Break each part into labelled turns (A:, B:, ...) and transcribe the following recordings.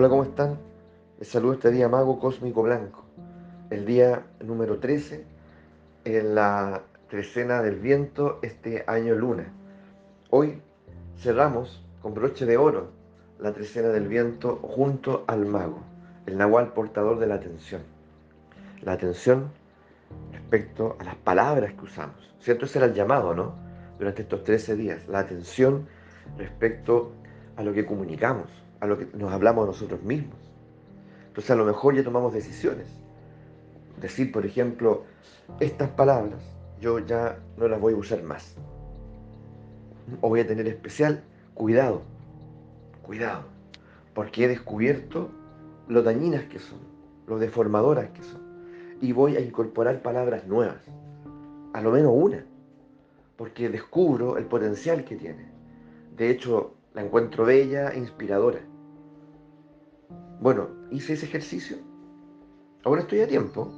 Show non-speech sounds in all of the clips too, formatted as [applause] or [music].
A: Hola, ¿cómo están? Les saludo este día Mago Cósmico Blanco, el día número 13 en la trecena del viento este año luna. Hoy cerramos con broche de oro la trecena del viento junto al mago, el nahual portador de la atención. La atención respecto a las palabras que usamos. ¿Cierto? Ese era el llamado, ¿no? Durante estos 13 días. La atención respecto a lo que comunicamos, a lo que nos hablamos nosotros mismos. Entonces a lo mejor ya tomamos decisiones. Decir, por ejemplo, estas palabras yo ya no las voy a usar más. O voy a tener especial cuidado, cuidado, porque he descubierto lo dañinas que son, lo deformadoras que son. Y voy a incorporar palabras nuevas, a lo menos una, porque descubro el potencial que tiene. De hecho, la encuentro bella e inspiradora. Bueno, hice ese ejercicio. Ahora estoy a tiempo.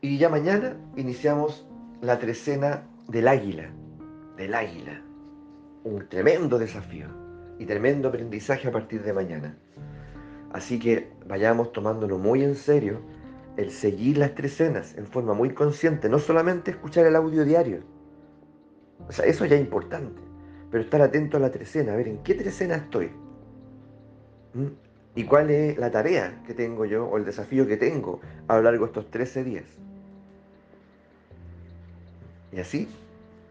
A: Y ya mañana iniciamos la trecena del águila. Del águila. Un tremendo desafío y tremendo aprendizaje a partir de mañana. Así que vayamos tomándolo muy en serio el seguir las trecenas en forma muy consciente, no solamente escuchar el audio diario. O sea, eso ya es importante pero estar atento a la trecena, a ver en qué trecena estoy. ¿Mm? ¿Y cuál es la tarea que tengo yo o el desafío que tengo a lo largo de estos 13 días? Y así,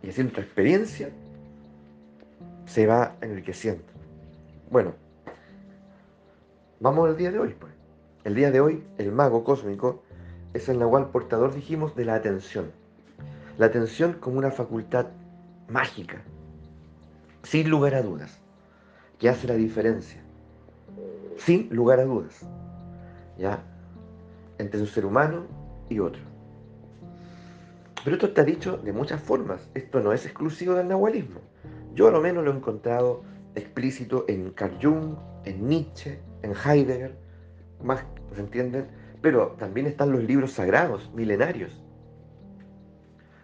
A: y así nuestra experiencia se va enriqueciendo. Bueno, vamos al día de hoy, pues. El día de hoy, el mago cósmico es el nahual portador, dijimos, de la atención. La atención como una facultad mágica, sin lugar a dudas, que hace la diferencia, sin lugar a dudas, ¿ya? Entre un ser humano y otro. Pero esto está dicho de muchas formas, esto no es exclusivo del nahualismo. Yo a lo menos lo he encontrado explícito en Carl Jung, en Nietzsche, en Heidegger, más, ¿se entienden? Pero también están los libros sagrados, milenarios.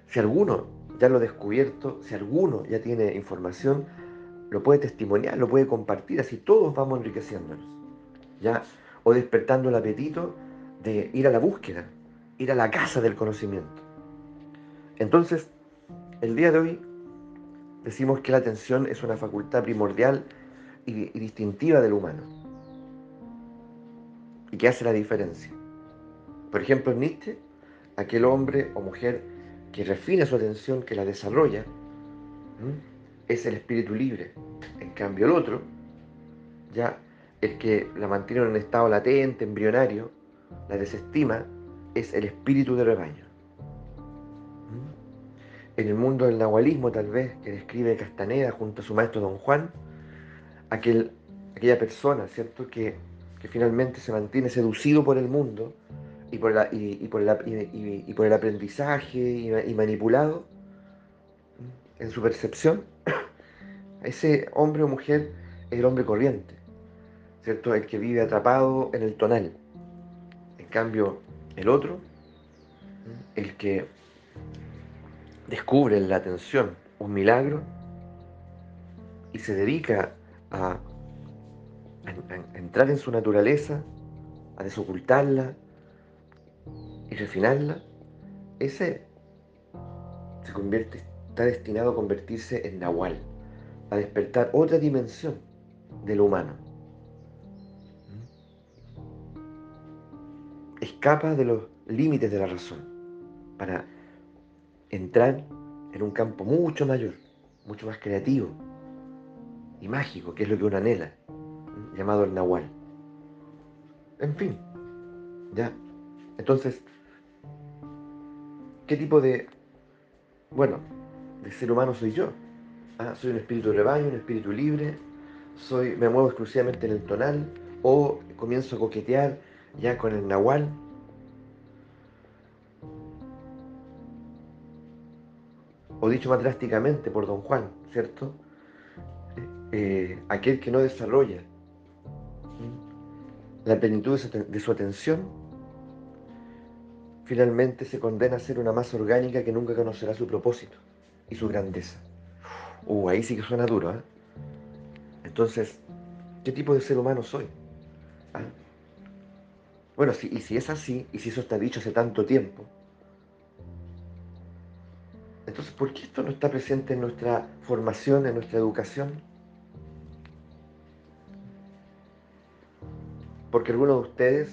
A: Si alguno ya lo descubierto, si alguno ya tiene información, lo puede testimoniar, lo puede compartir, así todos vamos enriqueciéndonos. ¿ya? O despertando el apetito de ir a la búsqueda, ir a la casa del conocimiento. Entonces, el día de hoy decimos que la atención es una facultad primordial y, y distintiva del humano y que hace la diferencia. Por ejemplo, en Nietzsche, aquel hombre o mujer que refina su atención, que la desarrolla, es el espíritu libre. En cambio, el otro, ya el que la mantiene en un estado latente, embrionario, la desestima, es el espíritu de rebaño. En el mundo del nahualismo, tal vez, que describe Castaneda junto a su maestro Don Juan, aquel, aquella persona, ¿cierto?, que, que finalmente se mantiene seducido por el mundo, y por, y, por, y, por el aprendizaje y, manipulado en su percepción, [coughs] ese hombre o mujer es el hombre corriente, ¿cierto? El que vive atrapado en el tonal. En cambio, el otro, el que descubre en la atención un milagro y se dedica a entrar en su naturaleza, a desocultarla, y refinarla, ese se convierte, está destinado a convertirse en Nahual, a despertar otra dimensión de lo humano. Escapa de los límites de la razón para entrar en un campo mucho mayor, mucho más creativo y mágico, que es lo que uno anhela, llamado el Nahual. En fin, ya. Entonces, ¿Qué tipo de, bueno, de ser humano soy yo? Ah, soy un espíritu de rebaño, un espíritu libre, soy, me muevo exclusivamente en el tonal o comienzo a coquetear ya con el nahual. O dicho más drásticamente por don Juan, ¿cierto? Eh, aquel que no desarrolla la plenitud de su atención finalmente se condena a ser una masa orgánica que nunca conocerá su propósito y su grandeza. Uh, ahí sí que suena duro, ¿eh? Entonces, ¿Qué tipo de ser humano soy? ¿Ah? Bueno, si, y si es así, y si eso está dicho hace tanto tiempo, entonces, ¿por qué esto no está presente en nuestra formación, en nuestra educación? Porque alguno de ustedes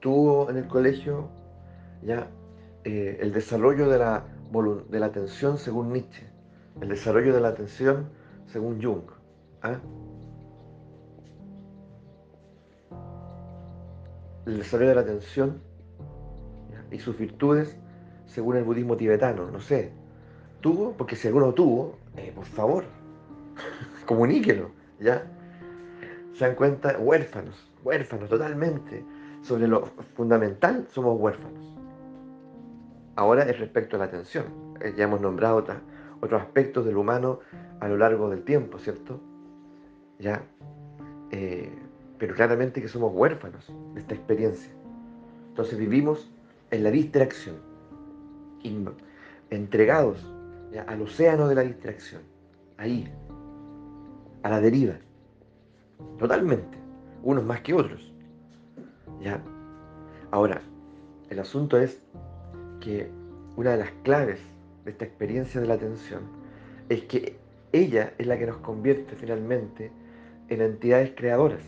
A: tuvo en el colegio ya eh, el desarrollo de la, de la atención según Nietzsche, el desarrollo de la atención según Jung. ¿ah? El desarrollo de la atención y sus virtudes según el budismo tibetano, no sé. ¿Tuvo? Porque si alguno tuvo, eh, por favor, [laughs] comuníquelo, ¿ya? Se dan cuenta, huérfanos, huérfanos totalmente. Sobre lo fundamental, somos huérfanos. Ahora es respecto a la atención. Eh, ya hemos nombrado otros aspectos del humano a lo largo del tiempo, ¿cierto? Ya. Eh, pero claramente que somos huérfanos de esta experiencia. Entonces vivimos en la distracción, entregados al océano de la distracción, ahí, a la deriva, totalmente, unos más que otros. ¿ya? Ahora, el asunto es que una de las claves de esta experiencia de la atención es que ella es la que nos convierte finalmente en entidades creadoras.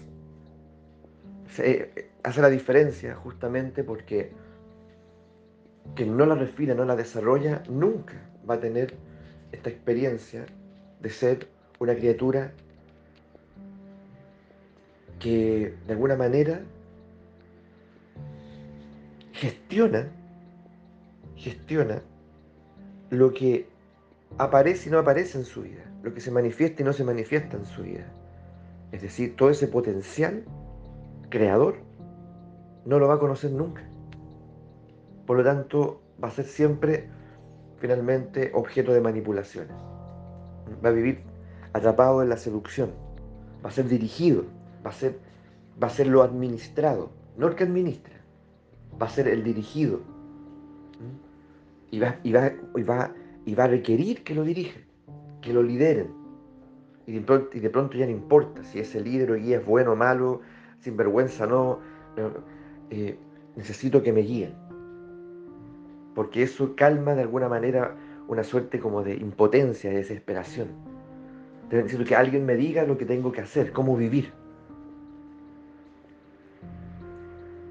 A: Se hace la diferencia justamente porque quien no la refina, no la desarrolla, nunca va a tener esta experiencia de ser una criatura que de alguna manera gestiona gestiona lo que aparece y no aparece en su vida, lo que se manifiesta y no se manifiesta en su vida. Es decir, todo ese potencial creador no lo va a conocer nunca. Por lo tanto, va a ser siempre finalmente objeto de manipulaciones. Va a vivir atrapado en la seducción, va a ser dirigido, va a ser, va a ser lo administrado, no el que administra, va a ser el dirigido, y va, y va, y va, y va a requerir que lo dirijan, que lo lideren. Y de, pronto, y de pronto ya no importa si ese líder o guía es bueno o malo, sin vergüenza no, eh, necesito que me guíen. Porque eso calma de alguna manera una suerte como de impotencia, de desesperación. Necesito que alguien me diga lo que tengo que hacer, cómo vivir.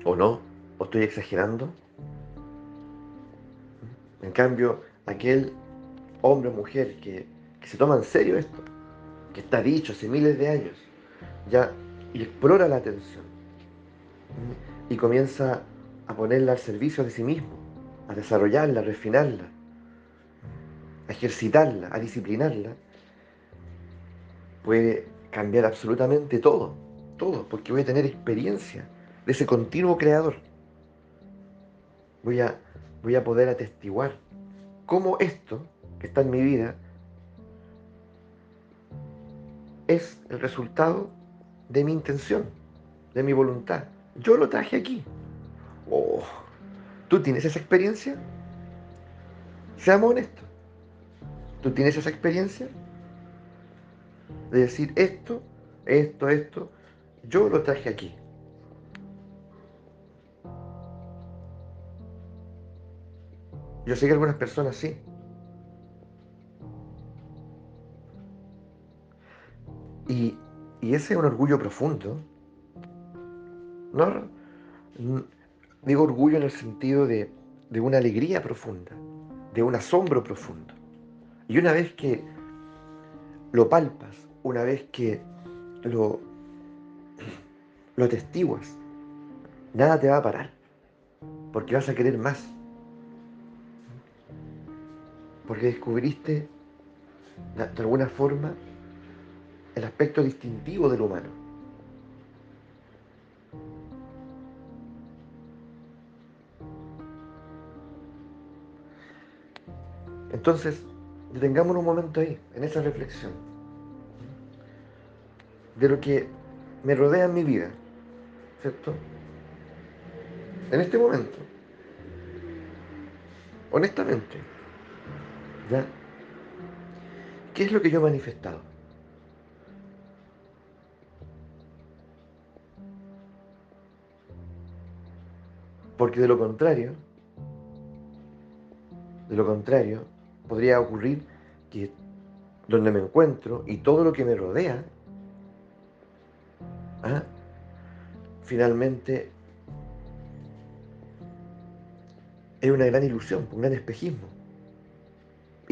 A: ¿O no? ¿O estoy exagerando? En cambio, aquel hombre o mujer que, se toma en serio esto, que está dicho hace miles de años, ya explora la atención y comienza a ponerla al servicio de sí mismo, a desarrollarla, a refinarla, a ejercitarla, a disciplinarla, puede cambiar absolutamente todo, todo, porque voy a tener experiencia de ese continuo creador. Voy a voy a poder atestiguar cómo esto que está en mi vida es el resultado de mi intención, de mi voluntad. Yo lo traje aquí. Oh, ¿Tú tienes esa experiencia? Seamos honestos. ¿Tú tienes esa experiencia? De decir esto, esto, esto, yo lo traje aquí. Yo sé que algunas personas sí. Y, ese es un orgullo profundo. No, digo orgullo en el sentido de, de una alegría profunda, de un asombro profundo. Y una vez que lo palpas, una vez que lo, lo atestiguas, nada te va a parar, porque vas a querer más porque descubriste de alguna forma el aspecto distintivo del humano. Entonces, detengamos un momento ahí, en esa reflexión, de lo que me rodea en mi vida, ¿cierto? En este momento, honestamente, ¿Qué es lo que yo he manifestado? Porque de lo contrario, de lo contrario, podría ocurrir que donde me encuentro y todo lo que me rodea, ¿ah? finalmente es una gran ilusión, un gran espejismo.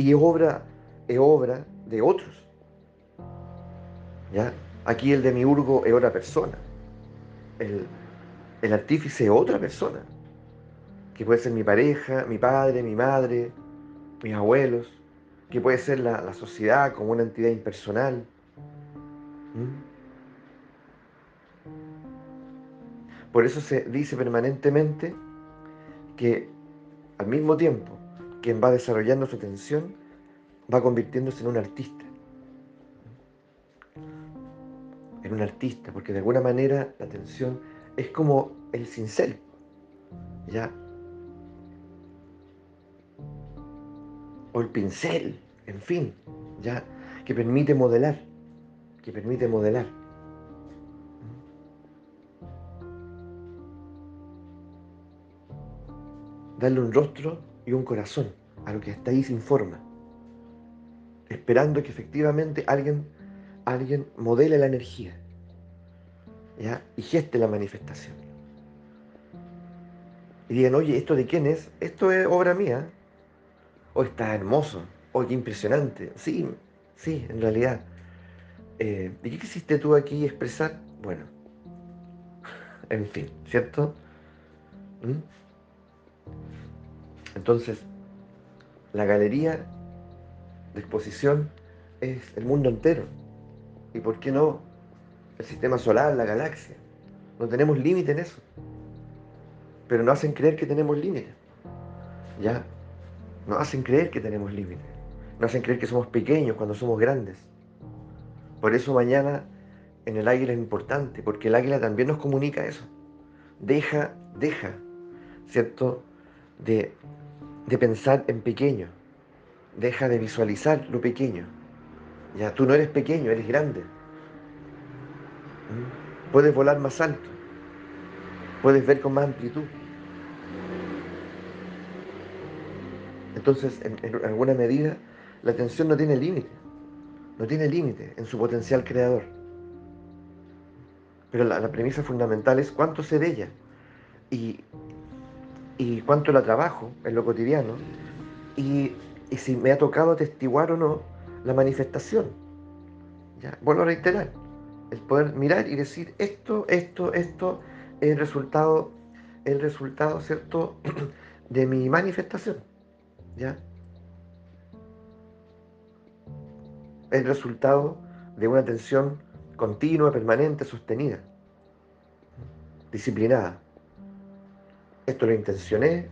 A: Y es obra, es obra de otros. ¿Ya? Aquí el demiurgo es otra persona. El, el artífice es otra persona. Que puede ser mi pareja, mi padre, mi madre, mis abuelos, que puede ser la, sociedad como una entidad impersonal. Por eso se dice permanentemente que al mismo tiempo quien va desarrollando su atención va convirtiéndose en un artista. En un artista, porque de alguna manera la atención es como el cincel. ¿Ya? o el pincel, en fin, ya, que permite modelar, que permite modelar. Darle un rostro y un corazón a lo que está ahí sin forma, esperando que efectivamente alguien, alguien modele la energía ¿ya? y geste la manifestación. Y digan, oye, ¿esto de quién es? Esto es obra mía hoy está hermoso, qué impresionante. Sí, sí, en realidad. Eh, ¿Y qué quisiste tú aquí expresar? Bueno, [laughs] en fin, ¿cierto? ¿Mm? Entonces, la galería de exposición es el mundo entero. ¿Y por qué no el sistema solar, la galaxia? No tenemos límite en eso. Pero no hacen creer que tenemos límite. ¿Ya? Nos hacen creer que tenemos límites. Nos hacen creer que somos pequeños cuando somos grandes. Por eso mañana en el águila es importante, porque el águila también nos comunica eso. Deja, deja, ¿cierto? De, de pensar en pequeño. Deja de visualizar lo pequeño. Ya tú no eres pequeño, eres grande. ¿Mm? Puedes volar más alto. Puedes ver con más amplitud. Entonces, en, alguna medida, la atención no tiene límite, no tiene límite en su potencial creador. Pero la, premisa fundamental es cuánto sé de ella y, cuánto la trabajo en lo cotidiano y, si me ha tocado atestiguar o no la manifestación. ¿Ya? Vuelvo a reiterar, el poder mirar y decir esto, esto, esto es el resultado, el resultado, ¿cierto?, [clears throat] de mi manifestación. ¿Ya? El resultado de una atención continua, permanente, sostenida, disciplinada. Esto lo intencioné,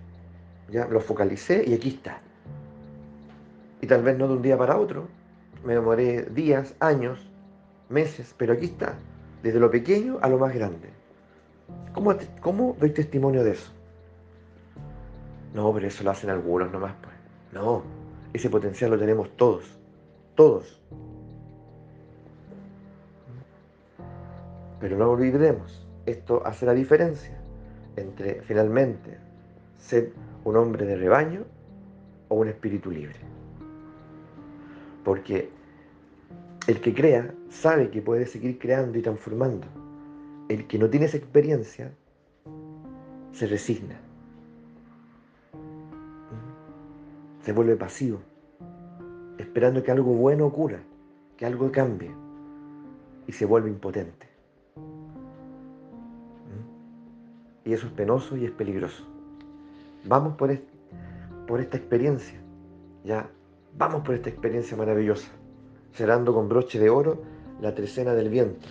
A: ya lo focalicé y aquí está. Y tal vez no de un día para otro, me demoré días, años, meses, pero aquí está, desde lo pequeño a lo más grande. ¿Cómo, cómo doy testimonio de eso? No, pero eso lo hacen algunos nomás, pues. No, ese potencial lo tenemos todos, todos. Pero no olvidemos, esto hace la diferencia entre finalmente ser un hombre de rebaño o un espíritu libre. Porque el que crea sabe que puede seguir creando y transformando. El que no tiene esa experiencia se resigna. se vuelve pasivo, esperando que algo bueno ocurra, que algo cambie, y se vuelve impotente. Y eso es penoso y es peligroso. Vamos por, por esta experiencia, ya, vamos por esta experiencia maravillosa, cerrando con broche de oro la trecena del viento